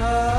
Uh...